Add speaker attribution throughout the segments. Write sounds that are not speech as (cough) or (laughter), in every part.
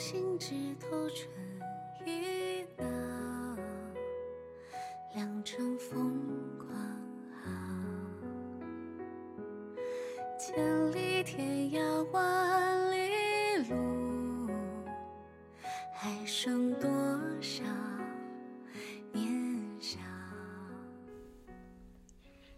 Speaker 1: 心枝头春意闹，良辰风光好。千里天涯万里路，还剩多少年少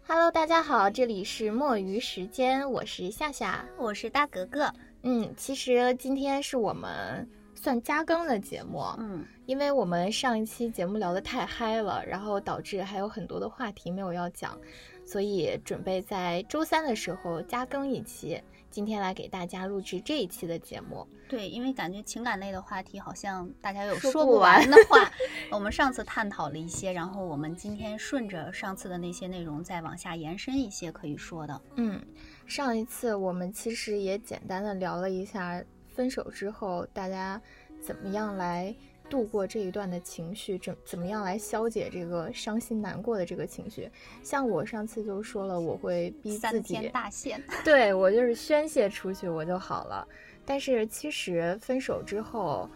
Speaker 2: ？Hello，大家好，这里是墨鱼时间，我是夏夏。
Speaker 3: 我是大格格。
Speaker 2: 嗯，其实今天是我们算加更的节目，
Speaker 3: 嗯，
Speaker 2: 因为我们上一期节目聊得太嗨了，然后导致还有很多的话题没有要讲，所以准备在周三的时候加更一期。今天来给大家录制这一期的节目。
Speaker 3: 对，因为感觉情感类的话题好像大家有
Speaker 2: 说
Speaker 3: 说不
Speaker 2: 完
Speaker 3: 的话。(laughs) 我们上次探讨了一些，然后我们今天顺着上次的那些内容再往下延伸一些可以说的。
Speaker 2: 嗯，上一次我们其实也简单的聊了一下分手之后大家怎么样来度过这一段的情绪，怎怎么样来消解这个伤心难过的这个情绪。像我上次就说了，我会逼自
Speaker 3: 三天
Speaker 2: 己，
Speaker 3: 大限，(laughs)
Speaker 2: 对我就是宣泄出去我就好了。但是其实分手之后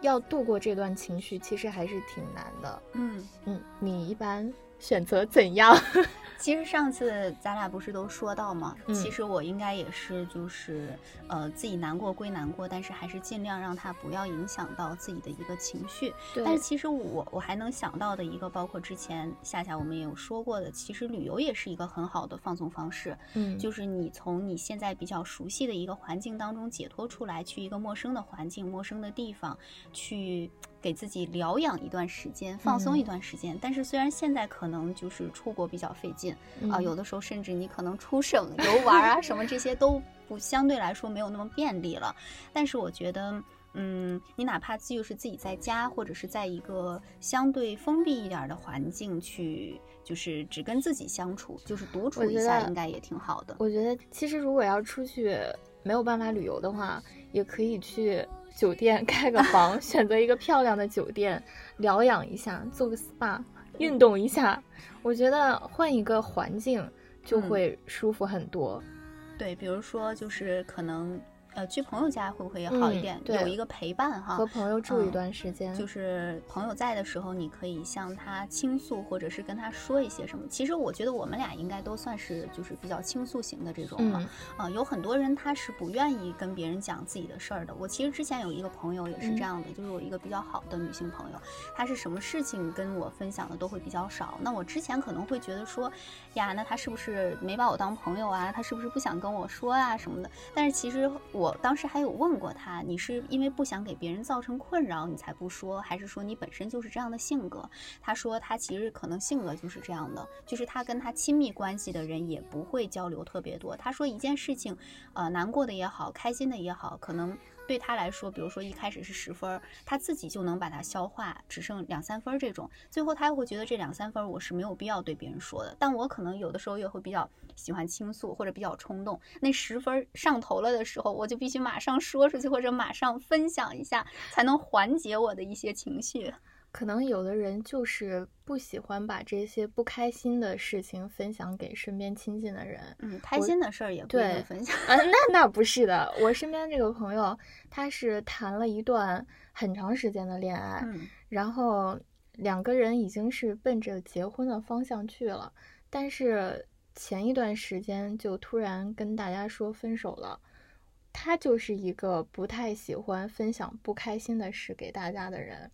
Speaker 2: 要度过这段情绪，其实还是挺难的。
Speaker 3: 嗯，
Speaker 2: 嗯，你一般选择怎样？(laughs)
Speaker 3: 其实上次咱俩不是都说到吗？
Speaker 2: 嗯
Speaker 3: 其实我应该也是，就是呃自己难过归难过，但是还是尽量让他不要影响到自己的一个情绪。
Speaker 2: 对
Speaker 3: 但是其实我我还能想到的一个，包括之前夏夏我们也有说过的，其实旅游也是一个很好的放松方式。
Speaker 2: 嗯，
Speaker 3: 就是你从你现在比较熟悉的一个环境当中解脱出来，去一个陌生的环境、陌生的地方，去给自己疗养一段时间，放松一段时间。但是虽然现在可能就是出国比较费劲啊、
Speaker 2: 嗯
Speaker 3: 有的时候甚至你可能出省游玩啊什么这些都不相对来说没有那么便利了，但是我觉得。嗯，你哪怕就是自己在家，或者是在一个相对封闭一点儿的环境去，就是只跟自己相处，就是独处一下应该也挺好的。
Speaker 2: 我觉得其实如果要出去没有办法旅游的话，也可以去酒店开个 (laughs) 房，选择一个漂亮的酒店疗养一下，做个 SPA，运动一下。我觉得换一个环境就
Speaker 3: 嗯
Speaker 2: 会舒服很多。
Speaker 3: 对，比如说就是可能呃去朋友家会不会也好一
Speaker 2: 嗯
Speaker 3: 点？
Speaker 2: 对
Speaker 3: 有一个陪伴哈
Speaker 2: 和。朋友住一
Speaker 3: 嗯
Speaker 2: 段时间，
Speaker 3: 就是朋友在的时候，你可以向他倾诉，或者是跟他说一些什么。其实我觉得我们俩应该都算是就是比较倾诉型的这种了。
Speaker 2: 嗯
Speaker 3: 啊、有很多人他是不愿意跟别人讲自己的事儿的。我其实之前有一个朋友也是
Speaker 2: 嗯
Speaker 3: 这样的，就是我一个比较好的女性朋友，她是什么事情跟我分享的都会比较少。那我之前可能会觉得说，呀，那她是不是没把我当朋友啊？她是不是不想跟我说啊什么的？但是其实我我当时还有问过他，你是因为不想给别人造成困扰你才不说，还是说你本身就是这样的性格？他说他其实可能性格就是这样的，就是他跟他亲密关系的人也不会交流特别多。他说一件事情，呃，难过的也好，开心的也好，可能对他来说，比如说一开始是十分他，自己就能把它消化，只剩两三分这种，最后他又会觉得这两三分我是没有必要对别人说的。但我可能有的时候也会比较喜欢倾诉，或者比较冲动，那十分上头了的时候，我就必须马上说出去，或者马上分享一下，才能缓解我的一些情绪。
Speaker 2: 可能有的人就是不喜欢把这些不开心的事情分享给身边亲近的人。
Speaker 3: 嗯，开心的事儿也不分享。
Speaker 2: 啊，那那不是的，我身边这个朋友，他是谈了一段很长时间的恋爱，
Speaker 3: 嗯
Speaker 2: 然后两个人已经是奔着结婚的方向去了，但是前一段时间就突然跟大家说分手了。他就是一个不太喜欢分享不开心的事给大家的人，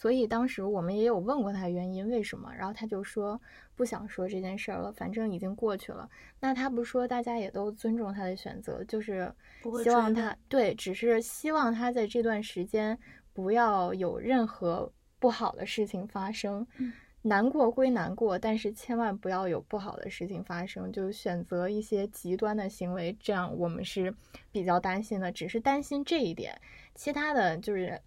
Speaker 2: 所以当时我们也有问过他原因为什么，然后他就说不想说这件事儿了，反正已经过去了。那他不说，大家也都尊重他的选择，就是希望他对，只是希望他在这段时间不要有任何不好的事情发生。
Speaker 3: 嗯
Speaker 2: 难过归难过，但是千万不要有不好的事情发生，就选择一些极端的行为，这样我们是比较担心的，只是担心这一点，其他的就是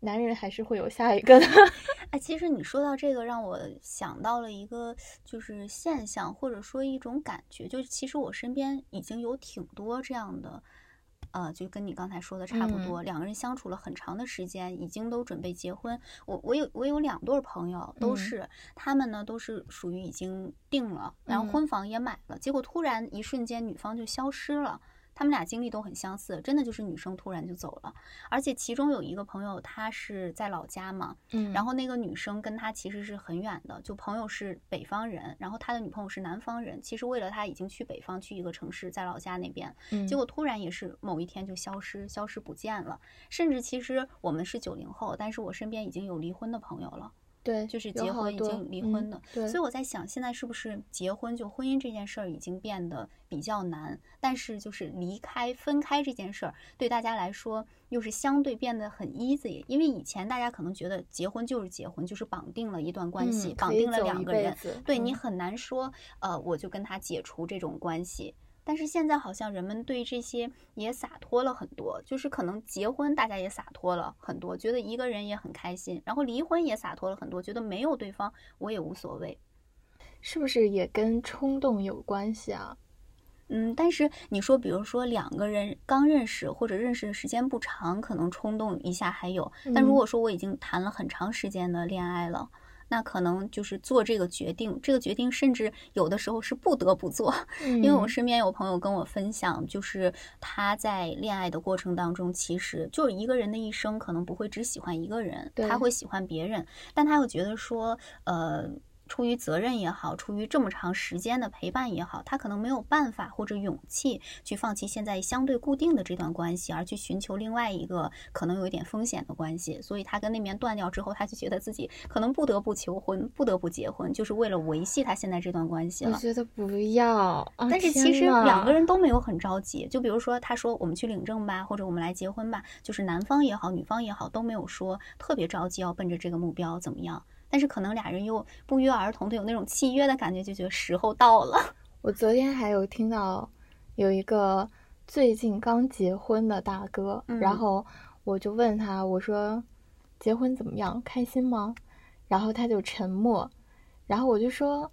Speaker 2: 男人还是会有下一个的。(laughs)
Speaker 3: 哎，其实你说到这个，让我想到了一个就是现象，或者说一种感觉，就是其实我身边已经有挺多这样的呃，就跟你刚才说的差不
Speaker 2: 嗯
Speaker 3: 多，两个人相处了很长的时间，已经都准备结婚。我我有我有两对儿朋友，都
Speaker 2: 嗯
Speaker 3: 是、他们呢都是属于已经定了，然后
Speaker 2: 嗯
Speaker 3: 婚房也买了，结果突然一瞬间女方就消失了。他们俩经历都很相似，真的就是女生突然就走了，而且其中有一个朋友他是在老家嘛，
Speaker 2: 嗯，
Speaker 3: 然后那个女生跟他其实是很远的，就朋友是北方人，然后他的女朋友是南方人，其实为了他已经去北方去一个城市，在老家那边，
Speaker 2: 嗯。
Speaker 3: 结果突然也是某一天就消失，消失不见了。甚至其实我们是九零后，但是我身边已经有离婚的朋友了，
Speaker 2: 对，
Speaker 3: 就是结婚已经离婚
Speaker 2: 嗯
Speaker 3: 的。
Speaker 2: 对，
Speaker 3: 所以我在想，现在是不是结婚就婚姻这件事儿已经变得比较难，但是就是离开分开这件事儿对大家来说又是相对变得很 easy，因为以前大家可能觉得结婚就是结婚，就是绑定了一段关系，
Speaker 2: 嗯
Speaker 3: 绑定了两个人，
Speaker 2: 子
Speaker 3: 对你
Speaker 2: 嗯
Speaker 3: 很难说，呃，我就跟他解除这种关系。但是现在好像人们对这些也洒脱了很多，就是可能结婚大家也洒脱了很多，觉得一个人也很开心，然后离婚也洒脱了很多，觉得没有对方我也无所谓。
Speaker 2: 是不是也跟冲动有关系啊？
Speaker 3: 嗯，但是你说，比如说两个人刚认识或者认识的时间不长，可能冲动一下还有。但如
Speaker 2: 嗯
Speaker 3: 果说我已经谈了很长时间的恋爱了，那可能就是做这个决定，这个决定甚至有的时候是不得不做。(laughs) 因为我
Speaker 2: 嗯
Speaker 3: 身边有朋友跟我分享，就是他在恋爱的过程当中，其实就是一个人的一生可能不会只喜欢一个人，他会喜欢别人，但他又觉得说，呃。出于责任也好，出于这么长时间的陪伴也好，他可能没有办法或者勇气去放弃现在相对固定的这段关系，而去寻求另外一个可能有一点风险的关系。所以他跟那边断掉之后，他就觉得自己可能不得不求婚，不得不结婚，就是为了维系他现在这段关系了。
Speaker 2: 我觉得不要，啊
Speaker 3: 但是其实两个人都没有很着急，就比如说他说我们去领证吧，或者我们来结婚吧，就是男方也好，女方也好都没有说特别着急要奔着这个目标怎么样。但是可能俩人又不约而同的有那种契约的感觉，就觉得时候到了。(laughs)
Speaker 2: 我昨天还有听到有一个最近刚结婚的大哥，然
Speaker 3: 嗯
Speaker 2: 后我就问他，我说结婚怎么样，开心吗？然后他就沉默，然后我就说，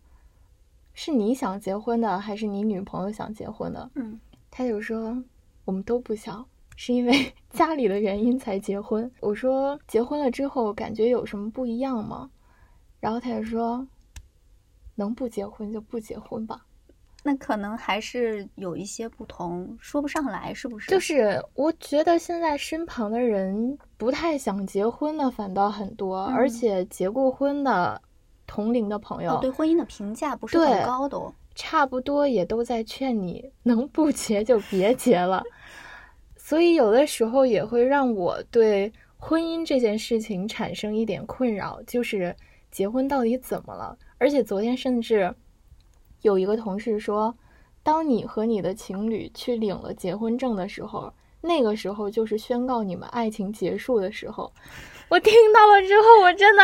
Speaker 2: 是你想结婚的，还是你女朋友想结婚的？
Speaker 3: 嗯
Speaker 2: 他就说我们都不想，是因为 (laughs) 家里的原因才结婚。我说结婚了之后感觉有什么不一样吗？然后他就说，能不结婚就不结婚吧。
Speaker 3: 那可能还是有一些不同，说不上来，是不是？
Speaker 2: 就是我觉得现在身旁的人不太想结婚的反倒很多，
Speaker 3: 嗯
Speaker 2: 而且结过婚的同龄的朋友，
Speaker 3: 哦，对婚姻的评价不是很高的哦。
Speaker 2: 差不多也都在劝你能不结就别结了。所以有的时候也会让我对婚姻这件事情产生一点困扰，就是结婚到底怎么了？而且昨天甚至有一个同事说，当你和你的情侣去领了结婚证的时候，那个时候就是宣告你们爱情结束的时候。我听到了之后，我真的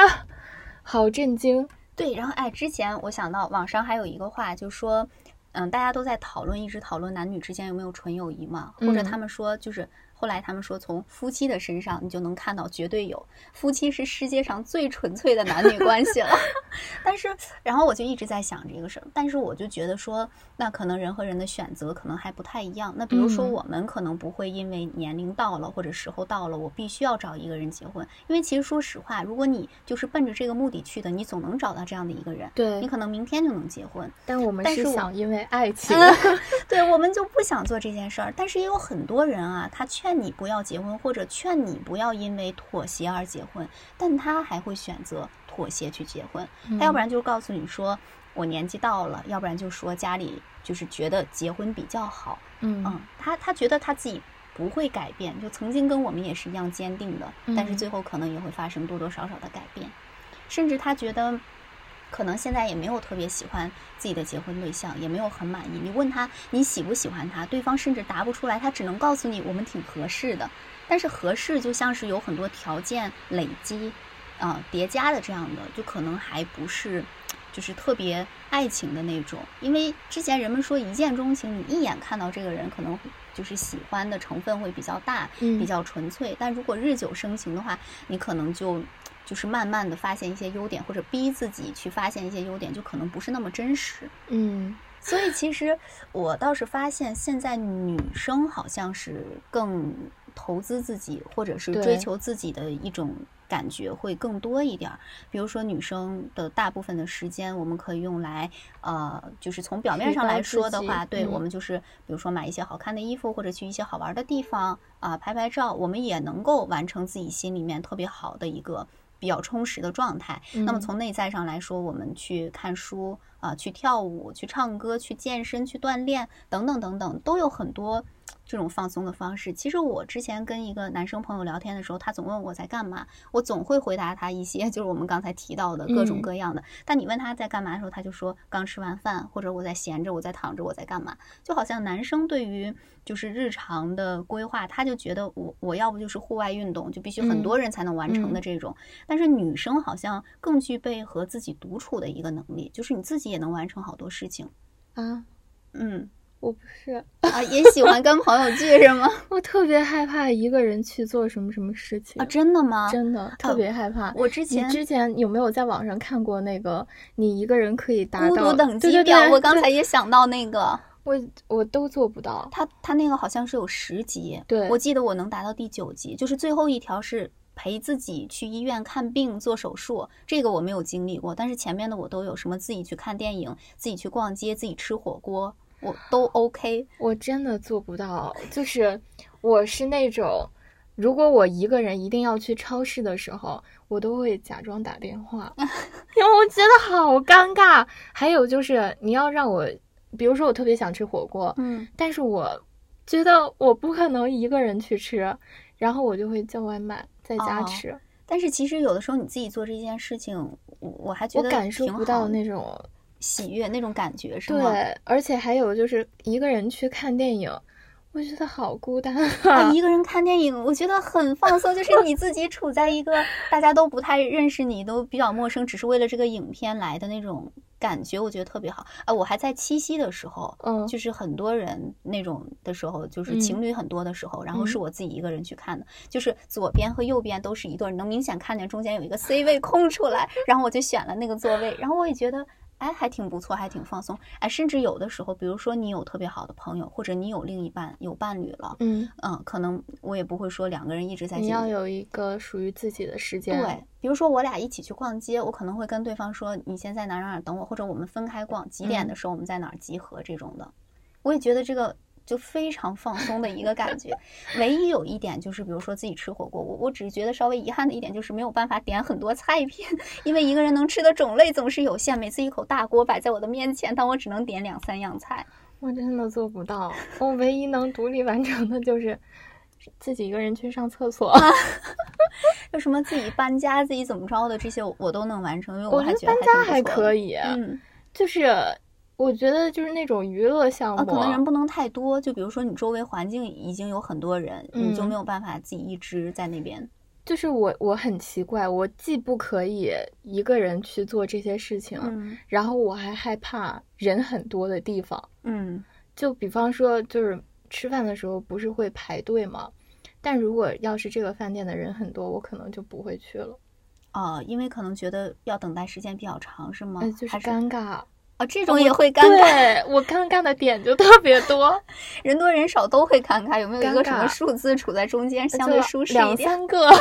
Speaker 2: 好震惊。
Speaker 3: 对，然后哎，之前我想到网上还有一个话，就说，嗯，大家都在讨论，一直讨论男女之间有没有纯友谊嘛，或者
Speaker 2: 嗯
Speaker 3: 他们说就是。后来他们说，从夫妻的身上你就能看到绝对有，夫妻是世界上最纯粹的男女关系了。(laughs) 但是，然后我就一直在想这个事儿，但是我就觉得说，那可能人和人的选择可能还不太一样。那比如说
Speaker 2: 嗯
Speaker 3: 我们可能不会因为年龄到了或者时候到了，我必须要找一个人结婚，因为其实说实话，如果你就是奔着这个目的去的，你总能找到这样的一个人。
Speaker 2: 对
Speaker 3: 你可能明天就能结婚，
Speaker 2: 但我们是想因为爱情，(laughs)
Speaker 3: 对我们就不想做这件事儿。但是也有很多人啊，他劝你不要结婚，或者劝你不要因为妥协而结婚，但他还会选择妥协去结婚。他要不然就告诉你说我年纪到了，要不然就说家里就是觉得结婚比较好。
Speaker 2: 嗯
Speaker 3: 嗯，他他觉得他自己不会改变，就曾经跟我们也是一样坚定的，但是
Speaker 2: 嗯
Speaker 3: 最后可能也会发生多多少少的改变，甚至他觉得。可能现在也没有特别喜欢自己的结婚对象，也没有很满意。你问他你喜不喜欢他，对方甚至答不出来，他只能告诉你我们挺合适的。但是合适就像是有很多条件累积，啊、叠加的这样的，就可能还不是，就是特别爱情的那种。因为之前人们说一见钟情，你一眼看到这个人，可能就是喜欢的成分会比较大，
Speaker 2: 嗯
Speaker 3: 比较纯粹。但如果日久生情的话，你可能就就是慢慢的发现一些优点，或者逼自己去发现一些优点，就可能不是那么真实。
Speaker 2: 嗯
Speaker 3: 所以其实我倒是发现，现在女生好像是更投资自己，或者是追求自己的一种感觉会更多一点儿。比如说，女生的大部分的时间，我们可以用来，呃，就是从表面上来说的话，对、
Speaker 2: 嗯
Speaker 3: 我们就是，比如说买一些好看的衣服，或者去一些好玩的地方啊、拍拍照，我们也能够完成自己心里面特别好的一个比较充实的状态。那么
Speaker 2: 嗯
Speaker 3: 从内在上来说，我们去看书啊、去跳舞、去唱歌、去健身、去锻炼等等等等，都有很多这种放松的方式。其实我之前跟一个男生朋友聊天的时候，他总问我在干嘛，我总会回答他一些 (laughs) 就是我们刚才提到的各种
Speaker 2: 嗯
Speaker 3: 各样的。但你问他在干嘛的时候，他就说刚吃完饭，或者我在闲着，我在躺着，我在干嘛？就好像男生对于就是日常的规划，他就觉得我我要不就是户外运动，就必须很
Speaker 2: 嗯
Speaker 3: 多人才能完成的
Speaker 2: 嗯
Speaker 3: 这种。但是女生好像更具备和自己独处的一个能力，就是你自己也能完成好多事情。
Speaker 2: 啊，
Speaker 3: 嗯
Speaker 2: 我不是，
Speaker 3: 啊，也喜欢跟朋友聚是吗？(laughs)
Speaker 2: 我特别害怕一个人去做什么什么事情
Speaker 3: 啊，真的吗？
Speaker 2: 真的特别害怕。你
Speaker 3: 我之前
Speaker 2: 之前有没有在网上看过那个你一个人可以达
Speaker 3: 孤
Speaker 2: 到
Speaker 3: 独等级表，
Speaker 2: 对对
Speaker 3: 我刚才也想到那个，
Speaker 2: 我我都做不到。
Speaker 3: 他他那个好像是有十级，
Speaker 2: 对
Speaker 3: 我记得我能达到第九级，就是最后一条是陪自己去医院看病做手术，这个我没有经历过，但是前面的我都有，什么自己去看电影、自己去逛街、自己吃火锅，我都 OK。
Speaker 2: 我真的做不到，就是 (laughs) 我是那种，如果我一个人一定要去超市的时候，我都会假装打电话，(laughs) 因为我觉得好尴尬。还有就是你要让我，比如说我特别想吃火锅，
Speaker 3: 嗯，
Speaker 2: 但是我觉得我不可能一个人去吃，然后我就会叫外卖在家
Speaker 3: 哦。
Speaker 2: 吃，
Speaker 3: 但是其实有的时候你自己做这件事情，我我还觉得
Speaker 2: 我感受不到那种
Speaker 3: 喜悦那种感觉，是吗？
Speaker 2: 对，而且还有就是一个人去看电影，我觉得好孤单
Speaker 3: 啊，(laughs) 一个人看电影，我觉得很放松，就是你自己处在一个 (laughs) 大家都不太认识你，都比较陌生，只是为了这个影片来的那种感觉，我觉得特别好啊！我还在七夕的时候，
Speaker 2: 嗯
Speaker 3: 就是很多人那种的时候，就是
Speaker 2: 嗯
Speaker 3: 情侣很多的时候，然后是
Speaker 2: 嗯
Speaker 3: 我自己一个人去看的，就是左边和右边都是一对儿，能明显看见中间有一个 C 位空出来，然后我就选了那个座位，然后我也觉得。哎，还挺不错，还挺放松。哎，甚至有的时候，比如说你有特别好的朋友，或者你有另一半、有伴侣了，
Speaker 2: 嗯，
Speaker 3: 嗯，可能我也不会说两个人一直在一起。
Speaker 2: 你要有一个属于自己的时间。
Speaker 3: 对，比如说我俩一起去逛街，我可能会跟对方说你先在哪儿哪儿哪等我，或者我们分开逛，几点的
Speaker 2: 嗯
Speaker 3: 时候我们在哪儿集合这种的。我也觉得这个就非常放松的一个感觉。唯一有一点就是，比如说自己吃火锅，我我只是觉得稍微遗憾的一点就是没有办法点很多菜品，(laughs) 因为一个人能吃的种类总是有限，每次一口大锅摆在我的面前，但我只能点两三样菜。
Speaker 2: 我真的做不到。我唯一能独立完成的就是自己一个人去上厕所。(laughs) (laughs)
Speaker 3: 就什么自己搬家、自己怎么着的这些，我我都能完成，因为
Speaker 2: 我
Speaker 3: 还觉得
Speaker 2: 觉得搬家还可以，
Speaker 3: 嗯。
Speaker 2: 就是我觉得就是那种娱乐项
Speaker 3: 啊，
Speaker 2: 目，
Speaker 3: 可能人不能太多，就比如说你周围环境已经有很多人，你就
Speaker 2: 嗯
Speaker 3: 没有办法自己一直在那边。
Speaker 2: 就是我我很奇怪，我既不可以一个人去做这些事情，
Speaker 3: 嗯
Speaker 2: 然后我还害怕人很多的地方。
Speaker 3: 嗯
Speaker 2: 就比方说，就是吃饭的时候不是会排队吗？但如果要是这个饭店的人很多，我可能就不会去了，
Speaker 3: 哦，因为可能觉得要等待时间比较长，是吗？
Speaker 2: 呃，就是
Speaker 3: 还是
Speaker 2: 尴尬。
Speaker 3: 啊，这种也会尴尬，
Speaker 2: 对我尴尬的点就特别多，(laughs)
Speaker 3: 人多人少都会尴尬。有没有一个什么数字处在中间，相对舒适一
Speaker 2: 两
Speaker 3: 点？
Speaker 2: 三个。(laughs)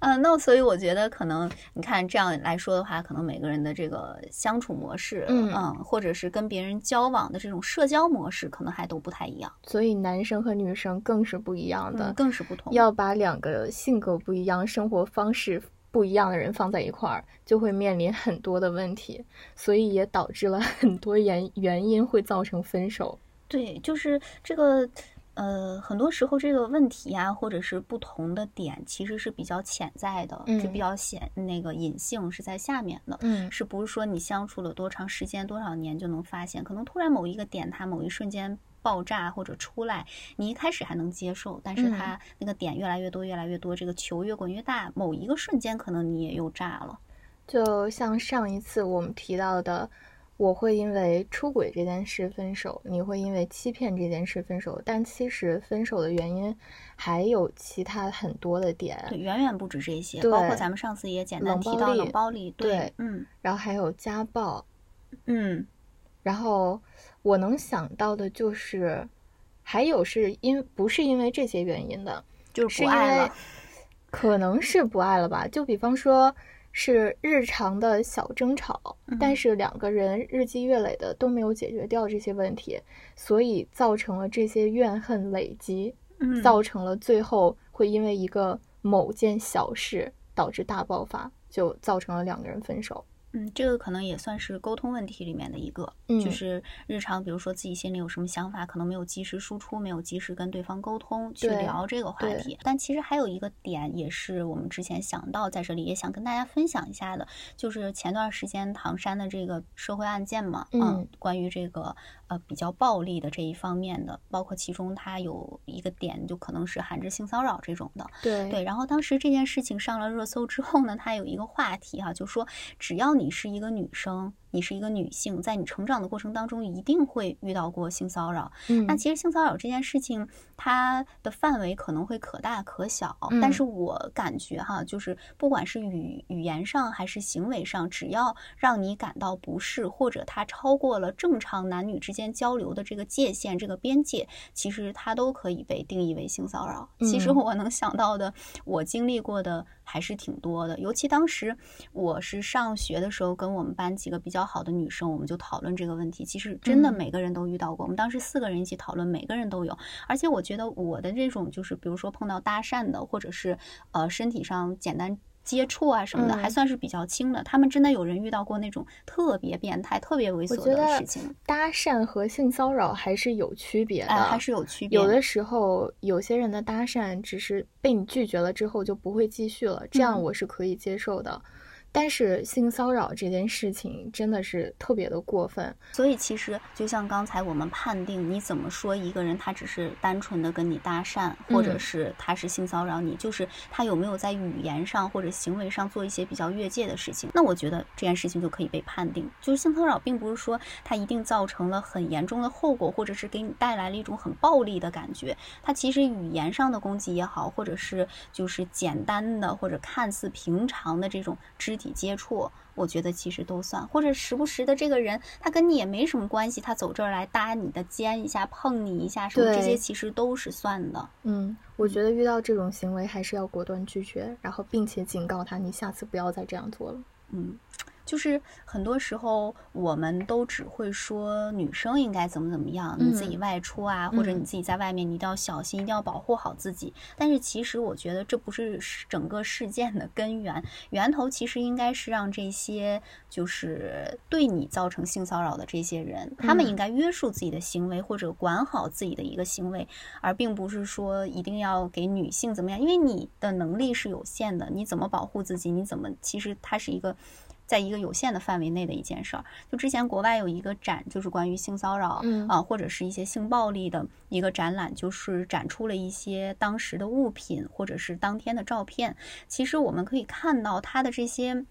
Speaker 3: 嗯，那所以我觉得可能你看这样来说的话，可能每个人的这个相处模式，
Speaker 2: 嗯
Speaker 3: 或者是跟别人交往的这种社交模式，可能还都不太一样，
Speaker 2: 所以男生和女生更是不一样的，
Speaker 3: 嗯，更是不同。
Speaker 2: 要把两个性格不一样、生活方式不一样的人放在一块儿，就会面临很多的问题，所以也导致了很多原原因会造成分手。
Speaker 3: 对，就是这个，呃，很多时候这个问题啊，或者是不同的点，其实是比较潜在的，是比
Speaker 2: 嗯
Speaker 3: 较显那个隐性是在下面的，
Speaker 2: 嗯
Speaker 3: 是不是说你相处了多长时间、多少年就能发现？可能突然某一个点，它某一瞬间爆炸或者出来，你一开始还能接受，但是
Speaker 2: 嗯。
Speaker 3: 它那个点越来越多、越来越多，这个球越滚越大，某一个瞬间可能你也又炸了。
Speaker 2: 就像上一次我们提到的，我会因为出轨这件事分手，你会因为欺骗这件事分手，但其实分手的原因还有其他很多的点，
Speaker 3: 对，远远不止这些，包括咱们上次也简单提到冷
Speaker 2: 力
Speaker 3: 暴力，
Speaker 2: 对
Speaker 3: 嗯。
Speaker 2: 然后还有家暴，
Speaker 3: 嗯。
Speaker 2: 然后我能想到的就是，还有是因不是因为这些原因的，
Speaker 3: 就是不爱了。
Speaker 2: 可能是不爱了吧？就比方说是日常的小争吵，
Speaker 3: 嗯
Speaker 2: 但是两个人日积月累的都没有解决掉这些问题，所以造成了这些怨恨累积，
Speaker 3: 嗯
Speaker 2: 造成了最后会因为一个某件小事导致大爆发，就造成了两个人分手。
Speaker 3: 嗯，这个可能也算是沟通问题里面的一个，
Speaker 2: 嗯
Speaker 3: 就是日常，比如说自己心里有什么想法，可能没有及时输出，没有及时跟对方沟通去聊这个话题。但其实还有一个点，也是我们之前想到在这里，也想跟大家分享一下的，就是前段时间唐山的这个社会案件嘛，
Speaker 2: 嗯
Speaker 3: 关于这个呃比较暴力的这一方面的，包括其中它有一个点，就可能是含着性骚扰这种的，
Speaker 2: 对。
Speaker 3: 对，然后当时这件事情上了热搜之后呢，它有一个话题哈、就说只要你是一个女生，你是一个女性，在你成长的过程当中，一定会遇到过性骚扰。
Speaker 2: 嗯
Speaker 3: 那其实性骚扰这件事情，它的范围可能会可大可小，但
Speaker 2: 嗯
Speaker 3: 是我感觉哈，就是不管是语语言上还是行为上，只要让你感到不适，或者它超过了正常男女之间交流的这个界限、这个边界，其实它都可以被定义为性骚扰。其实
Speaker 2: 嗯
Speaker 3: 我能想到的，我经历过的还是挺多的。尤其当时我是上学的时候，跟我们班几个比较好的女生，我们就讨论这个问题。其实真的
Speaker 2: 嗯
Speaker 3: 每个人都遇到过，我们当时四个人一起讨论，每个人都有。而且我觉得我的这种就是，比如说碰到搭讪的，或者是呃身体上简单。接触啊什么的，还
Speaker 2: 嗯
Speaker 3: 算是比较轻的。他们真的有人遇到过那种特别变态、特别猥琐的事情，
Speaker 2: 搭讪和性骚扰还是有区别的，
Speaker 3: 哎，还是有区别。
Speaker 2: 有的时候，有些人的搭讪只是被你拒绝了之后就不会继续了，这样
Speaker 3: 嗯
Speaker 2: 我是可以接受的。但是性骚扰这件事情真的是特别的过分。
Speaker 3: 所以其实就像刚才我们判定，你怎么说一个人他只是单纯的跟你搭讪，或者
Speaker 2: 嗯
Speaker 3: 是他是性骚扰你，就是他有没有在语言上或者行为上做一些比较越界的事情，那我觉得这件事情就可以被判定。就是性骚扰并不是说他一定造成了很严重的后果，或者是给你带来了一种很暴力的感觉，他其实语言上的攻击也好，或者是就是简单的或者看似平常的这种肢体接触，我觉得其实都算。或者时不时的这个人他跟你也没什么关系，他走这儿来搭你的肩一下，碰你一下什么，这些其实都是算的。
Speaker 2: 嗯，我觉得遇到这种行为还是要果断拒绝，然后并且警告他，你下次不要再这样做了。
Speaker 3: 嗯，就是很多时候我们都只会说女生应该怎么怎么样，你自己
Speaker 2: 嗯
Speaker 3: 外出啊，或者你
Speaker 2: 嗯
Speaker 3: 自己在外面，你一定要小心，一定要保护好自己。但是其实我觉得这不是整个事件的根源，源头其实应该是让这些就是对你造成性骚扰的这些人，他们应
Speaker 2: 嗯
Speaker 3: 该约束自己的行为，或者管好自己的一个行为，而并不是说一定要给女性怎么样，因为你的能力是有限的，你怎么保护自己，你怎么其实它是一个。在一个有限的范围内的一件事儿，就之前国外有一个展，就是关于性骚扰，
Speaker 2: 嗯
Speaker 3: 啊，或者是一些性暴力的一个展览，就是展出了一些当时的物品或者是当天的照片。其实我们可以看到它的这些。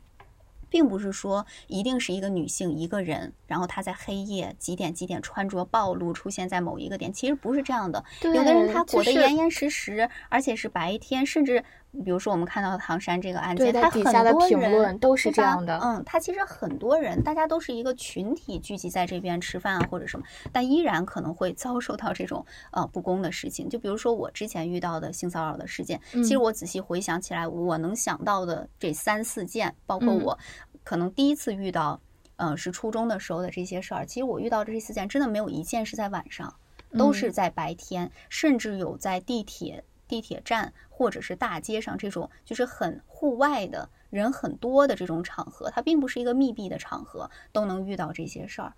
Speaker 3: 并不是说一定是一个女性一个人，然后她在黑夜几点几点穿着暴露出现在某一个点，其实不是这样的。有的人他裹得严严实实，而且是白天，甚至比如说我们看到唐山这个案件，
Speaker 2: 对它
Speaker 3: 他很
Speaker 2: 底下的评
Speaker 3: 多人
Speaker 2: 论都是这样的
Speaker 3: 嗯，他其实很多人，大家都是一个群体聚集在这边吃饭啊或者什么，但依然可能会遭受到这种呃不公的事情。就比如说我之前遇到的性骚扰的事件，其实
Speaker 2: 嗯
Speaker 3: 我仔细回想起来，我能想到的这三四件，包括
Speaker 2: 嗯
Speaker 3: 我可能第一次遇到，呃，是初中的时候的这些事儿。其实我遇到这四件，真的没有一件是在晚上，都是
Speaker 2: 嗯
Speaker 3: 在白天，甚至有在地铁、地铁站或者是大街上这种就是很户外的人很多的这种场合，它并不是一个密闭的场合，都能遇到这些事儿。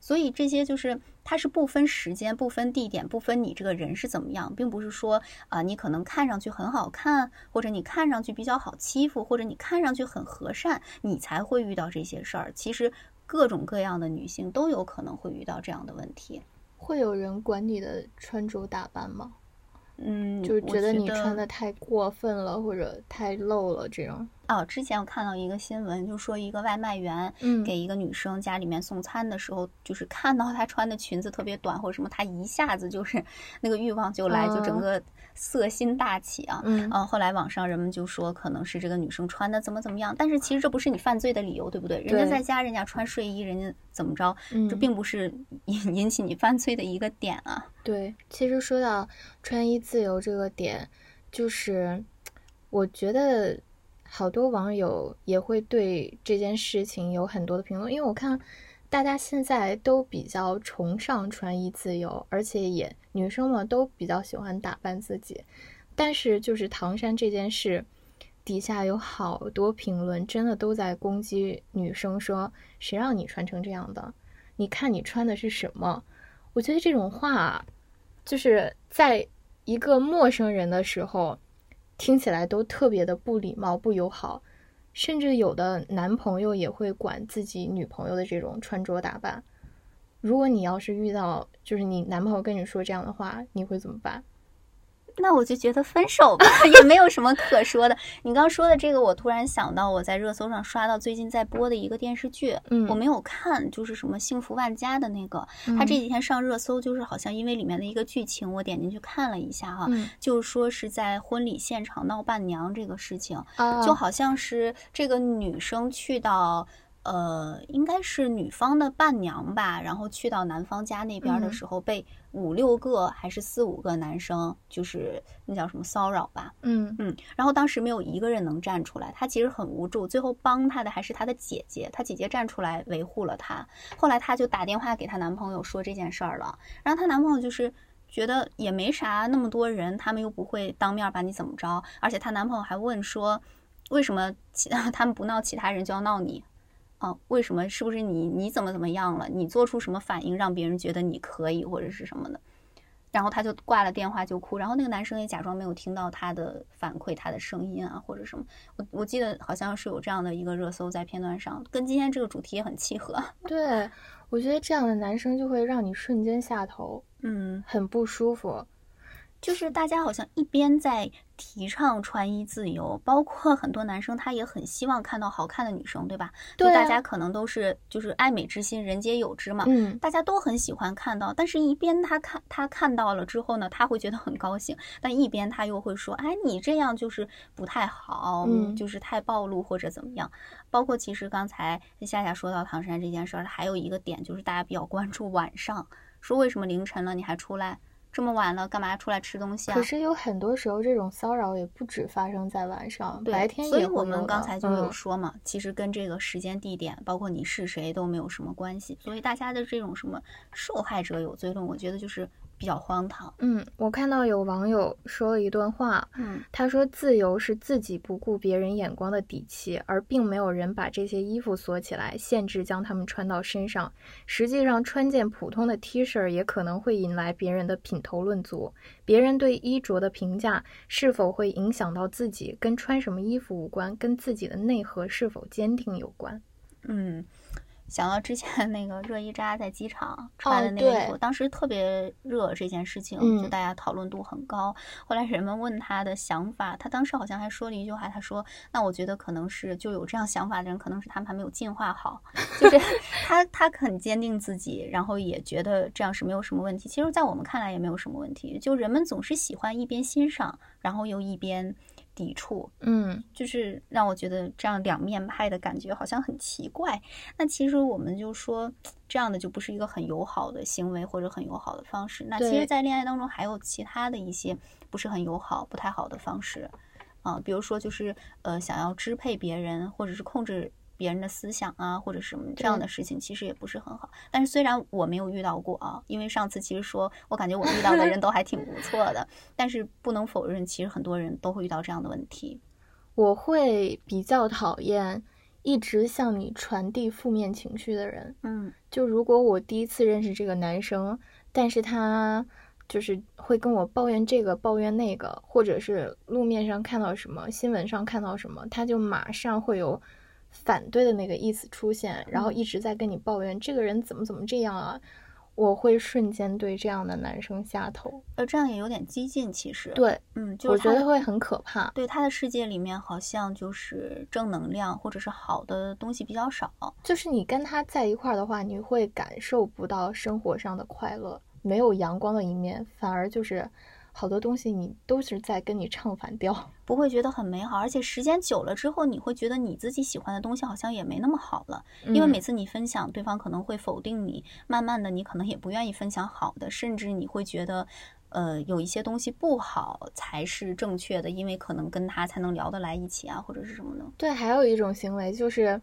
Speaker 3: 所以这些就是它是不分时间、不分地点、不分你这个人是怎么样，并不是说啊、你可能看上去很好看，或者你看上去比较好欺负，或者你看上去很和善，你才会遇到这些事儿。其实各种各样的女性都有可能会遇到这样的问题。
Speaker 2: 会有人管你的穿着打扮吗？
Speaker 3: 嗯，
Speaker 2: 就是觉得你穿的太过分了，或者太露了这种。
Speaker 3: 哦，之前我看到一个新闻，就说一个外卖员
Speaker 2: 嗯
Speaker 3: 给一个女生家里面送餐的时候，就是看到她穿的裙子特别短或者什么，她一下子就是 (laughs) 那个欲望就来，就整
Speaker 2: 啊
Speaker 3: 个色心大起啊。
Speaker 2: 嗯
Speaker 3: 啊，后来网上人们就说可能是这个女生穿的怎么怎么样，但是其实这不是你犯罪的理由，对不对？人家在家，人家穿睡衣，人家怎么着，这
Speaker 2: 嗯
Speaker 3: 并不是引 (laughs) 引起你犯罪的一个点啊。
Speaker 2: 对，其实说到穿衣自由这个点，就是我觉得好多网友也会对这件事情有很多的评论，因为我看大家现在都比较崇尚穿衣自由，而且也女生们都比较喜欢打扮自己。但是就是唐山这件事，底下有好多评论，真的都在攻击女生，说谁让你穿成这样的？你看你穿的是什么？我觉得这种话，就是在一个陌生人的时候。听起来都特别的不礼貌、不友好，甚至有的男朋友也会管自己女朋友的这种穿着打扮。如果你要是遇到，就是你男朋友跟你说这样的话，你会怎么办？
Speaker 3: 那我就觉得分手吧，(laughs) 也没有什么可说的。你刚说的这个，我突然想到，我在热搜上刷到最近在播的一个电视剧，
Speaker 2: 嗯，
Speaker 3: 我没有看，就是什么《幸福万家》的那个，他这几天上热搜，就是好像因为里面的一个剧情，我点进去看了一下哈，就是说是在婚礼现场闹伴娘这个事情，就好像是这个女生去到。呃，应该是女方的伴娘吧，然后去到男方家那边的时候，被五六个还是四五个男生，就是那叫什么骚扰吧，
Speaker 2: 嗯
Speaker 3: 嗯，然后当时没有一个人能站出来，她其实很无助，最后帮她的还是她的姐姐，她姐姐站出来维护了她。后来她就打电话给她男朋友说这件事儿了，然后她男朋友就是觉得也没啥，那么多人，他们又不会当面把你怎么着，而且她男朋友还问说，为什么其他 (laughs) 他们不闹其他人就要闹你？啊，为什么？是不是你你怎么怎么样了？你做出什么反应让别人觉得你可以或者是什么的？然后他就挂了电话就哭，然后那个男生也假装没有听到他的反馈，他的声音啊或者什么。我我记得好像是有这样的一个热搜在片段上，跟今天这个主题也很契合。(laughs)
Speaker 2: 对，我觉得这样的男生就会让你瞬间下头，
Speaker 3: 嗯，
Speaker 2: 很不舒服。
Speaker 3: 就是大家好像一边在提倡穿衣自由，包括很多男生他也很希望看到好看的女生，对吧？
Speaker 2: 对，
Speaker 3: 大家可能都是就是爱美之心，人皆有之嘛。
Speaker 2: 嗯，
Speaker 3: 大家都很喜欢看到，但是一边他看他看到了之后呢，他会觉得很高兴，但一边他又会说，哎，你这样就是不太好，
Speaker 2: 嗯，
Speaker 3: 就是太暴露或者怎么样。包括其实刚才夏夏说到唐山这件事儿，还有一个点就是大家比较关注晚上，说为什么凌晨了你还出来？这么晚了，干嘛出来吃东西啊？
Speaker 2: 可是有很多时候，这种骚扰也不止发生在晚上，白天也
Speaker 3: 所以我们刚才就有
Speaker 2: 嗯
Speaker 3: 说嘛，其实跟这个时间、地点，包括你是谁都没有什么关系。所以大家的这种什么受害者有罪论，我觉得就是比较荒唐。
Speaker 2: 嗯，我看到有网友说了一段话，
Speaker 3: 嗯，
Speaker 2: 他说：“自由是自己不顾别人眼光的底气，而并没有人把这些衣服锁起来，限制将它们穿到身上。实际上，穿件普通的 T 恤也可能会引来别人的品头论足。别人对衣着的评价是否会影响到自己，跟穿什么衣服无关，跟自己的内核是否坚定有关。”
Speaker 3: 嗯。想到之前那个热依扎在机场穿的那个衣服，当时特别热这件事情，就大家讨论度很高。后来人们问他的想法，他当时好像还说了一句话，他说：“那我觉得可能是就有这样想法的人，可能是他们还没有进化好，就是 (laughs) 他他很坚定自己，然后也觉得这样是没有什么问题。其实，在我们看来也没有什么问题。就人们总是喜欢一边欣赏，然后又一边。”抵触，
Speaker 2: 嗯，
Speaker 3: 就是让我觉得这样两面派的感觉好像很奇怪。那其实我们就说，这样的就不是一个很友好的行为或者很友好的方式。那其实，在恋爱当中还有其他的一些不是很友好、不太好的方式啊，比如说就是呃，想要支配别人或者是控制。别人的思想啊，或者什么这样的事情，其实也不是很好。但是虽然我没有遇到过啊，因为上次其实说我感觉我遇到的人都还挺不 (laughs) 错的，但是不能否认，其实很多人都会遇到这样的问题。
Speaker 2: 我会比较讨厌一直向你传递负面情绪的人。
Speaker 3: 嗯，
Speaker 2: 就如果我第一次认识这个男生，但是他就是会跟我抱怨这个抱怨那个，或者是路面上看到什么，新闻上看到什么，他就马上会有。反对的那个意思出现，然后一直在跟你抱怨这个人怎么怎么这样啊，我会瞬间对这样的男生下头。
Speaker 3: 呃，这样也有点激进，其实。
Speaker 2: 对，
Speaker 3: 嗯，就
Speaker 2: 我觉得会很可怕。
Speaker 3: 对他的世界里面，好像就是正能量或者是好的东西比较少。
Speaker 2: 就是你跟他在一块儿的话，你会感受不到生活上的快乐，没有阳光的一面，反而就是好多东西你都是在跟你唱反调。
Speaker 3: 不会觉得很美好，而且时间久了之后，你会觉得你自己喜欢的东西好像也没那么好了，因为每次你分享，对方可能会否定你，慢慢的你可能也不愿意分享好的，甚至你会觉得，呃，有一些东西不好才是正确的，因为可能跟他才能聊得来一起啊，或者是什么的。
Speaker 2: 对，还有一种行为就是，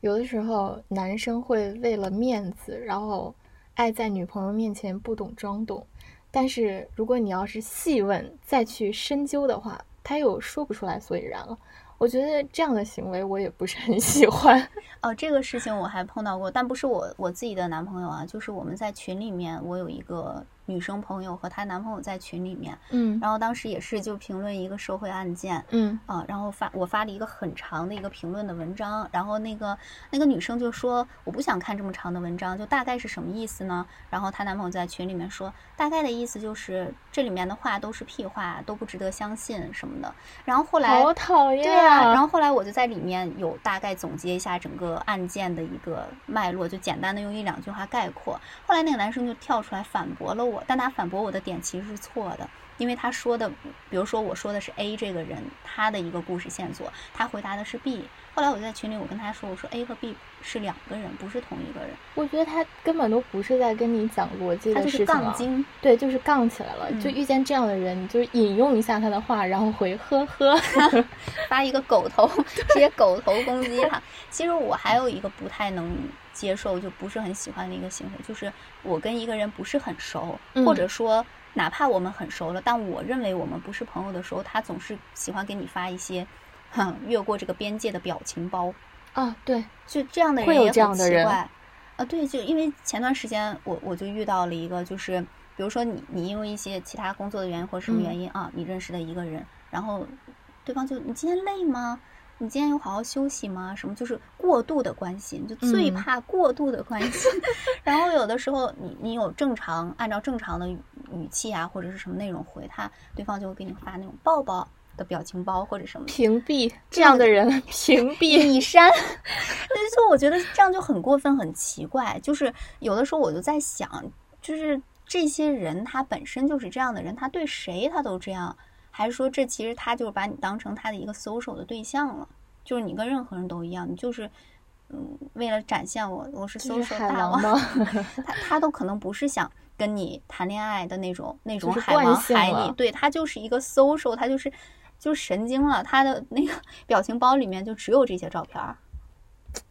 Speaker 2: 有的时候男生会为了面子，然后爱在女朋友面前不懂装懂，但是如果你要是细问再去深究的话，他又说不出来所以然了。我觉得这样的行为我也不是很喜欢。(laughs)
Speaker 3: 哦，这个事情我还碰到过，但不是我我自己的男朋友啊，就是我们在群里面，我有一个女生朋友和她男朋友在群里面，
Speaker 2: 嗯
Speaker 3: 然后当时也是就评论一个社会案件，
Speaker 2: 嗯
Speaker 3: 啊，然后发我发了一个很长的一个评论的文章，然后那个那个女生就说我不想看这么长的文章，就大概是什么意思呢？然后她男朋友在群里面说，大概的意思就是这里面的话都是屁话，都不值得相信什么的。然后后来
Speaker 2: 好讨厌
Speaker 3: 对啊，然后后来我就在里面有大概总结一下整个案件的一个脉络，就简单的用一两句话概括。后来那个男生就跳出来反驳了我，但他反驳我的点其实是错的，因为他说的，比如说我说的是 A 这个人他的一个故事线索，他回答的是 B。后来我在群里我跟他说，我说 A 和 B 是两个人，不是同一个人，
Speaker 2: 我觉得他根本都不是在跟你讲逻辑
Speaker 3: 他就是
Speaker 2: 的事情了，
Speaker 3: 杠精。
Speaker 2: 对，就是杠起来了。就
Speaker 3: 嗯
Speaker 2: 遇见这样的人，你就是引用一下他的话，然后回呵呵。(laughs)
Speaker 3: 发一个狗头，直接狗头攻击他。其实我还有一个不太能接受，就不是很喜欢的一个行为，就是我跟一个人不是很熟，
Speaker 2: 嗯
Speaker 3: 或者说哪怕我们很熟了，但我认为我们不是朋友的时候，他总是喜欢给你发一些，哼，越过这个边界的表情包。
Speaker 2: 啊，对，
Speaker 3: 就这样的人也很
Speaker 2: 这样的人
Speaker 3: 奇怪。啊，对，就因为前段时间我我就遇到了一个，就是比如说你你因为一些其他工作的原因或者什么
Speaker 2: 嗯
Speaker 3: 原因、啊，你认识的一个人，然后对方就你今天累吗？你今天有好好休息吗？什么就是过度的关心，就最
Speaker 2: 嗯
Speaker 3: 怕过度的关心。(laughs) 然后有的时候你你有正常按照正常的语语气啊或者是什么内容回他，对方就会给你发那种抱抱的表情包或者什么。
Speaker 2: 屏蔽这样的人，屏 (laughs) 蔽。
Speaker 3: 你删，那就我觉得这样就很过分，很奇怪。就是有的时候我就在想，就是这些人他本身就是这样的人，他对谁他都这样，还是说这其实他就是把你当成他的一个 social 的对象了？就是你跟任何人都一样，你就是嗯，为了展现我我是
Speaker 2: 就是
Speaker 3: social
Speaker 2: 海
Speaker 3: 大王，他他都可能不是想跟你谈恋爱的那种那种
Speaker 2: 是
Speaker 3: 海王海里，对他就是一个 social，他就是就是神经了，他的那个表情包里面就只有这些照片儿。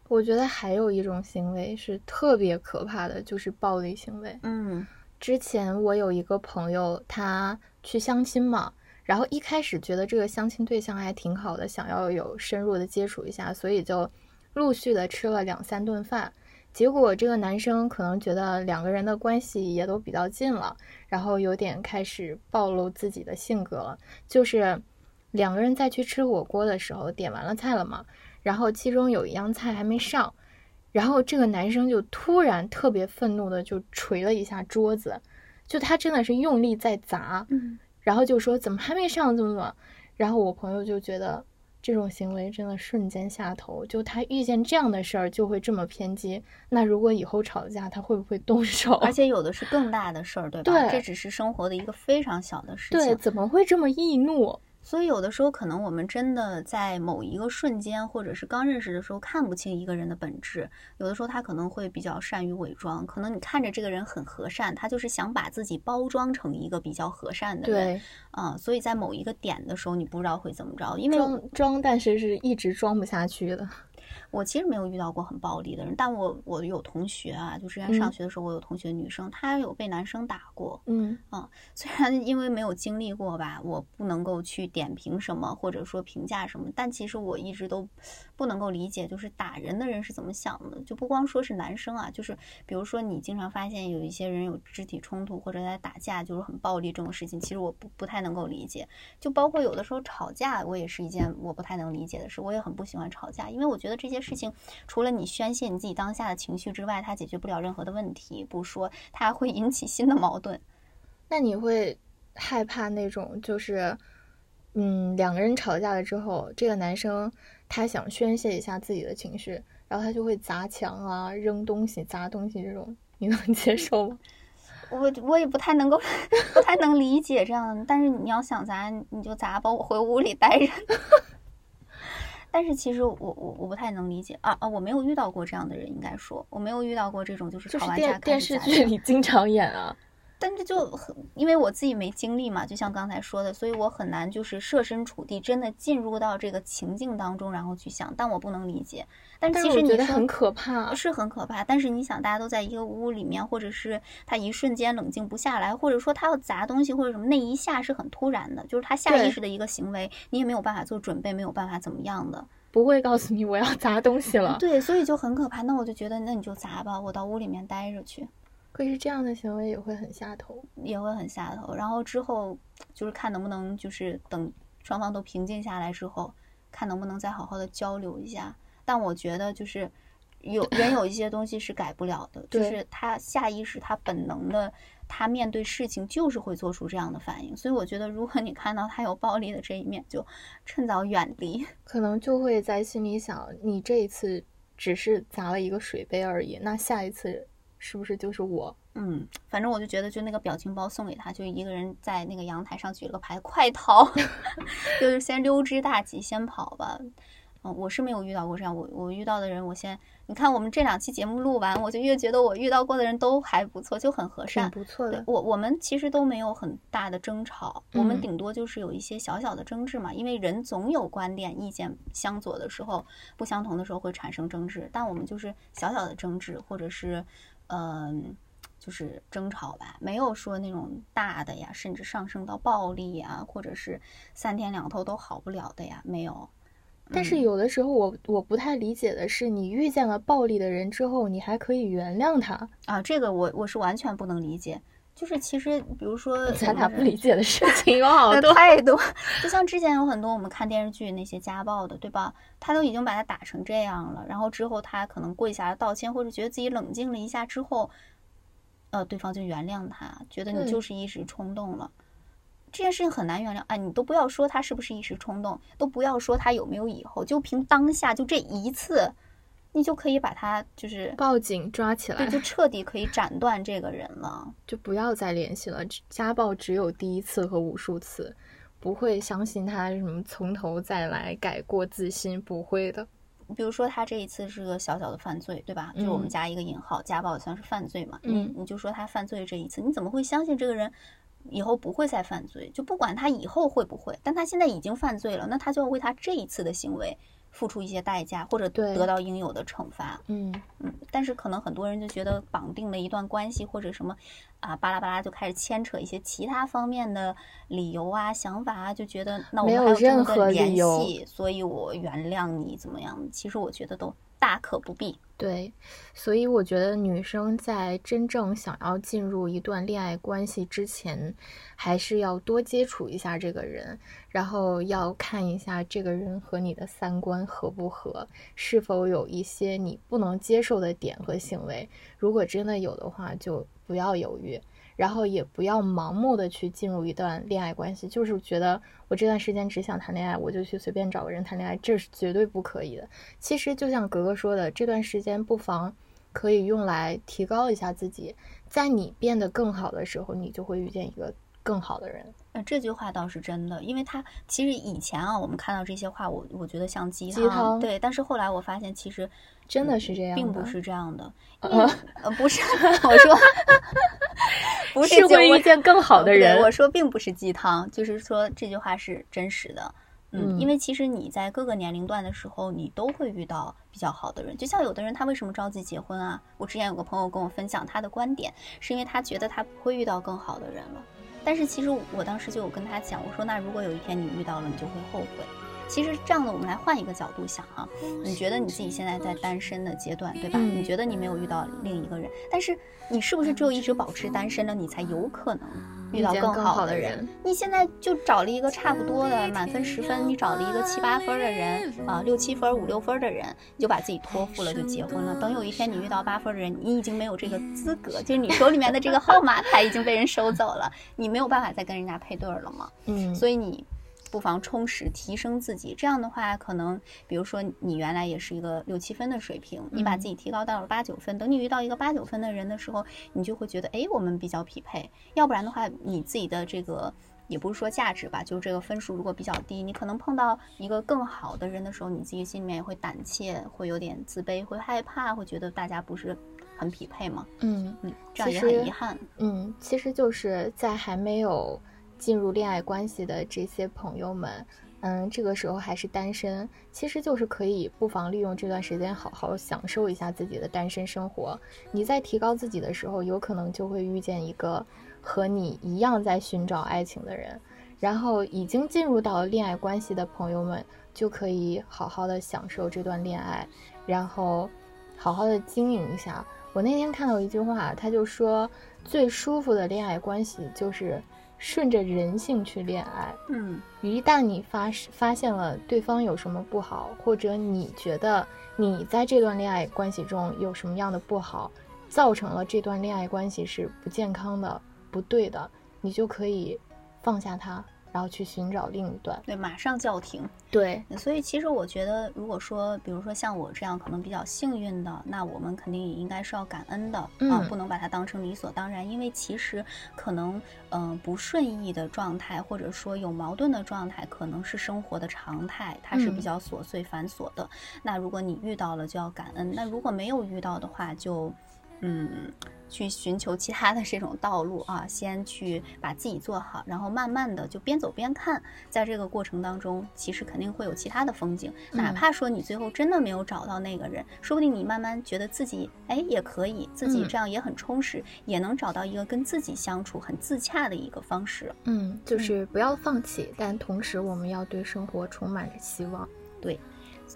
Speaker 2: 我觉得还有一种行为是特别可怕的，就是暴力行为。
Speaker 3: 嗯
Speaker 2: 之前我有一个朋友，他去相亲嘛，然后一开始觉得这个相亲对象还挺好的，想要有深入的接触一下，所以就陆续的吃了两三顿饭。结果这个男生可能觉得两个人的关系也都比较近了，然后有点开始暴露自己的性格了。就是两个人再去吃火锅的时候，点完了菜了嘛，然后其中有一样菜还没上，然后这个男生就突然特别愤怒的就捶了一下桌子，就他真的是用力在砸，
Speaker 3: 嗯，
Speaker 2: 然后就说怎么还没上，怎么怎么，然后我朋友就觉得这种行为真的瞬间下头，就他遇见这样的事儿就会这么偏激，那如果以后吵架他会不会动手？
Speaker 3: 而且 (laughs) 有的是更大的事儿，对吧？
Speaker 2: 对
Speaker 3: 这只是生活的一个非常小的事情。
Speaker 2: 对，怎么会这么易怒？
Speaker 3: 所以有的时候可能我们真的在某一个瞬间，或者是刚认识的时候看不清一个人的本质。有的时候他可能会比较善于伪装，可能你看着这个人很和善，他就是想把自己包装成一个比较和善的人。
Speaker 2: 对，
Speaker 3: 啊、所以在某一个点的时候，你不知道会怎么着，因为
Speaker 2: 装装，但是是一直装不下去的。
Speaker 3: 我其实没有遇到过很暴力的人，但我我有同学啊，就之前上
Speaker 2: 嗯
Speaker 3: 学的时候，我有同学女生，她有被男生打过。
Speaker 2: 嗯
Speaker 3: 虽然因为没有经历过吧，我不能够去点评什么，或者说评价什么，但其实我一直都不能够理解，就是打人的人是怎么想的。就不光说是男生啊，就是比如说你经常发现有一些人有肢体冲突或者在打架，就是很暴力这种事情，其实我不不太能够理解。就包括有的时候吵架，我也是一件我不太能理解的事。我也很不喜欢吵架，因为我觉得这些事情除了你宣泄你自己当下的情绪之外，它解决不了任何的问题，不说它还会引起新的矛盾。
Speaker 2: 那你会害怕那种就是，嗯，两个人吵架了之后，这个男生他想宣泄一下自己的情绪，然后他就会砸墙啊、扔东西、砸东西这种，你能接受吗？(laughs)
Speaker 3: 我我也不太能够，不太能理解这样。但是你要想砸，你就砸吧，我回屋里待着。但是其实我我我不太能理解啊啊！我没有遇到过这样的人，应该说我没有遇到过这种就是
Speaker 2: 就是
Speaker 3: 吵完架
Speaker 2: 电电视。剧里经常演啊。
Speaker 3: 但是就很，因为我自己没经历嘛，就像刚才说的，所以我很难就是设身处地，真的进入到这个情境当中，然后去想。但我不能理解。但
Speaker 2: 但
Speaker 3: 其实你
Speaker 2: 觉得很可怕。
Speaker 3: 是很可怕。但是你想，大家都在一个屋里面，或者是他一瞬间冷静不下来，或者说他要砸东西或者什么，那一下是很突然的，就是他下意识的一个行为，你也没有办法做准备，没有办法怎么样的。
Speaker 2: 不会告诉你我要砸东西了。
Speaker 3: 对，所以就很可怕。那我就觉得，那你就砸吧，我到屋里面待着去。
Speaker 2: 可是这样的行为也会很下头。
Speaker 3: 也会很下头。然后之后就是看能不能就是等双方都平静下来之后，看能不能再好好的交流一下。但我觉得就是有人有一些东西是改不了的，就是他下意识、他本能的，他面对事情就是会做出这样的反应。所以我觉得，如果你看到他有暴力的这一面，就趁早远离。(laughs)
Speaker 2: 可能就会在心里想，你这一次只是砸了一个水杯而已，那下一次是不是就是我？
Speaker 3: 嗯，反正我就觉得，就那个表情包送给他，就一个人在那个阳台上举了个牌，快逃，(laughs) 就是先溜之大吉，先跑吧。嗯，我是没有遇到过这样，我我遇到的人，我先你看我们这两期节目录完，我就越觉得我遇到过的人都还不错，就很和
Speaker 2: 挺
Speaker 3: 善。
Speaker 2: 不错的。
Speaker 3: 我我们其实都没有很大的争吵，我们
Speaker 2: 嗯
Speaker 3: 顶多就是有一些小小的争执嘛，因为人总有观点意见相左的时候，不相同的时候会产生争执，但我们就是小小的争执，或者是嗯、就是争吵吧，没有说那种大的呀，甚至上升到暴力呀，或者是三天两头都好不了的呀，没有。
Speaker 2: 但是有的时候我我不太理解的是，你遇见了暴力的人之后，你还可以原谅他，
Speaker 3: 啊，这个我我是完全不能理解。就是其实，比如说
Speaker 2: 咱俩不理解的事情有好 (laughs) 多。
Speaker 3: 太多，就像之前有很多我们看电视剧那些家暴的，对吧？他都已经把他打成这样了，然后之后他可能跪下来道歉，或者觉得自己冷静了一下之后，呃，对方就原谅他，觉得你就是一时冲动了。这件事情很难原谅，哎，你都不要说他是不是一时冲动，都不要说他有没有以后，就凭当下就这一次，你就可以把他就是
Speaker 2: 报警抓起来
Speaker 3: 对，，就彻底可以斩断这个人了。
Speaker 2: 就不要再联系了。家暴只有第一次和无数次，不会相信他什么从头再来改过自新，不会的。
Speaker 3: 比如说他这一次是个小小的犯罪，对吧？就我们
Speaker 2: 嗯
Speaker 3: 加一个引号，家暴也算是犯罪嘛。
Speaker 2: 嗯
Speaker 3: 你你就说他犯罪这一次，你怎么会相信这个人以后不会再犯罪？就不管他以后会不会，但他现在已经犯罪了，那他就要为他这一次的行为付出一些代价，或者得到应有的惩罚。
Speaker 2: 嗯，
Speaker 3: 嗯，但是可能很多人就觉得绑定了一段关系或者什么啊，巴拉巴拉就开始牵扯一些其他方面的理由啊、想法啊，就觉得那我
Speaker 2: 没有
Speaker 3: 们还有这么
Speaker 2: 任何
Speaker 3: 联系，所以我原谅你怎么样？其实我觉得都大可不必。
Speaker 2: 对，所以我觉得女生在真正想要进入一段恋爱关系之前，还是要多接触一下这个人，然后要看一下这个人和你的三观合不合，是否有一些你不能接受的点和行为。如果真的有的话，就不要犹豫。然后也不要盲目的去进入一段恋爱关系，就是觉得我这段时间只想谈恋爱，我就去随便找个人谈恋爱，这是绝对不可以的。其实就像格格说的，这段时间不妨可以用来提高一下自己，在你变得更好的时候，你就会遇见一个更好的人。
Speaker 3: 呃，这句话倒是真的，因为他其实以前啊，我们看到这些话，我我觉得像鸡汤，
Speaker 2: 鸡汤
Speaker 3: 对，但是后来我发现其实
Speaker 2: 真的是这样的，
Speaker 3: 并不是这样的，不是，(laughs) 我说 (laughs) (laughs) 不是
Speaker 2: 会遇见更好的人。
Speaker 3: 我说并不是鸡汤，就是说这句话是真实的。嗯，
Speaker 2: 嗯
Speaker 3: 因为其实你在各个年龄段的时候，你都会遇到比较好的人。就像有的人他为什么着急结婚啊？我之前有个朋友跟我分享他的观点，是因为他觉得他不会遇到更好的人了。但是其实我当时就有跟他讲，我说那如果有一天你遇到了，你就会后悔。其实这样的，我们来换一个角度想啊、你觉得你自己现在在单身的阶段，对吧？
Speaker 2: 嗯
Speaker 3: 你觉得你没有遇到另一个人，但是你是不是只有一直保持单身了，你才有可能遇到
Speaker 2: 更
Speaker 3: 好的
Speaker 2: 人
Speaker 3: 你现在就找了一个差不多的，满分十分，你找了一个七八分的人啊，六七分、五六分的人，你就把自己托付了，就结婚了。等有一天你遇到八分的人，你已经没有这个资格，就是你手里面的这个号码牌已经被人收走了，你没有办法再跟人家配对儿了嘛。
Speaker 2: 嗯，
Speaker 3: 所以你不妨充实提升自己。这样的话，可能比如说你原来也是一个六七分的水平，你把
Speaker 2: 嗯
Speaker 3: 自己提高到了八九分，等你遇到一个八九分的人的时候，你就会觉得，哎，我们比较匹配。要不然的话，你自己的这个。也不是说价值吧，就是这个分数如果比较低，你可能碰到一个更好的人的时候，你自己心里面也会胆怯，会有点自卑，会害怕，会觉得大家不是很匹配嘛？
Speaker 2: 嗯
Speaker 3: 嗯，这样也很遗憾。
Speaker 2: 嗯，其实就是在还没有进入恋爱关系的这些朋友们，嗯，这个时候还是单身，其实就是可以不妨利用这段时间好好享受一下自己的单身生活。你在提高自己的时候，有可能就会遇见一个和你一样在寻找爱情的人。然后已经进入到恋爱关系的朋友们，就可以好好的享受这段恋爱，然后好好的经营一下。我那天看到一句话，他就说，最舒服的恋爱关系就是顺着人性去恋爱。
Speaker 3: 嗯
Speaker 2: 一旦你发发现了对方有什么不好，或者你觉得你在这段恋爱关系中有什么样的不好，造成了这段恋爱关系是不健康的、不对的，你就可以放下它，然后去寻找另一段。
Speaker 3: 对，马上叫停。
Speaker 2: 对，
Speaker 3: 所以其实我觉得，如果说，比如说像我这样可能比较幸运的，那我们肯定也应该是要感恩的、啊，
Speaker 2: 嗯
Speaker 3: 不能把它当成理所当然。因为其实可能，嗯、不顺意的状态，或者说有矛盾的状态，可能是生活的常态，它是比
Speaker 2: 嗯
Speaker 3: 较琐碎繁琐的。那如果你遇到了，就要感恩；那如果没有遇到的话，就，嗯。去寻求其他的这种道路啊，先去把自己做好，然后慢慢的就边走边看，在这个过程当中，其实肯定会有其他的风景。哪
Speaker 2: 嗯
Speaker 3: 怕说你最后真的没有找到那个人，说不定你慢慢觉得自己哎也可以，自己
Speaker 2: 嗯
Speaker 3: 这样也很充实，也能找到一个跟自己相处很自洽的一个方式。
Speaker 2: 嗯，就是不要放弃，但同时我们要对生活充满着希望。
Speaker 3: 对。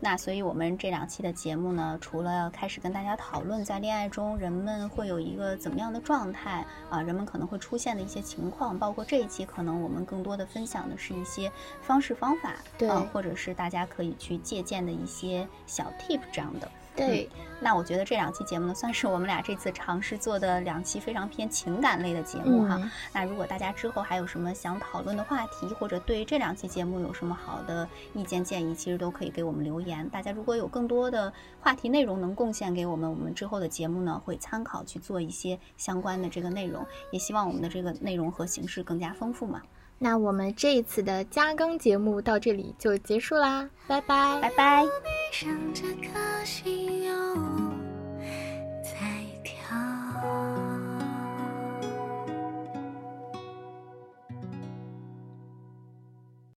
Speaker 3: 那所以，我们这两期的节目呢，除了开始跟大家讨论在恋爱中人们会有一个怎么样的状态啊，人们可能会出现的一些情况，包括这一期可能我们更多的分享的是一些方式方法，
Speaker 2: 对
Speaker 3: 啊，或者是大家可以去借鉴的一些小 tip 这样的。
Speaker 2: 对，
Speaker 3: 那我觉得这两期节目呢，算是我们俩这次尝试做的两期非常偏情感类的节目哈。
Speaker 2: 嗯
Speaker 3: 那如果大家之后还有什么想讨论的话题，或者对这两期节目有什么好的意见建议，其实都可以给我们留言。大家如果有更多的话题内容能贡献给我们，我们之后的节目呢会参考去做一些相关的这个内容，也希望我们的这个内容和形式更加丰富嘛。
Speaker 2: 那我们这一次的加更节目到这里就结束啦，拜拜
Speaker 3: 拜拜。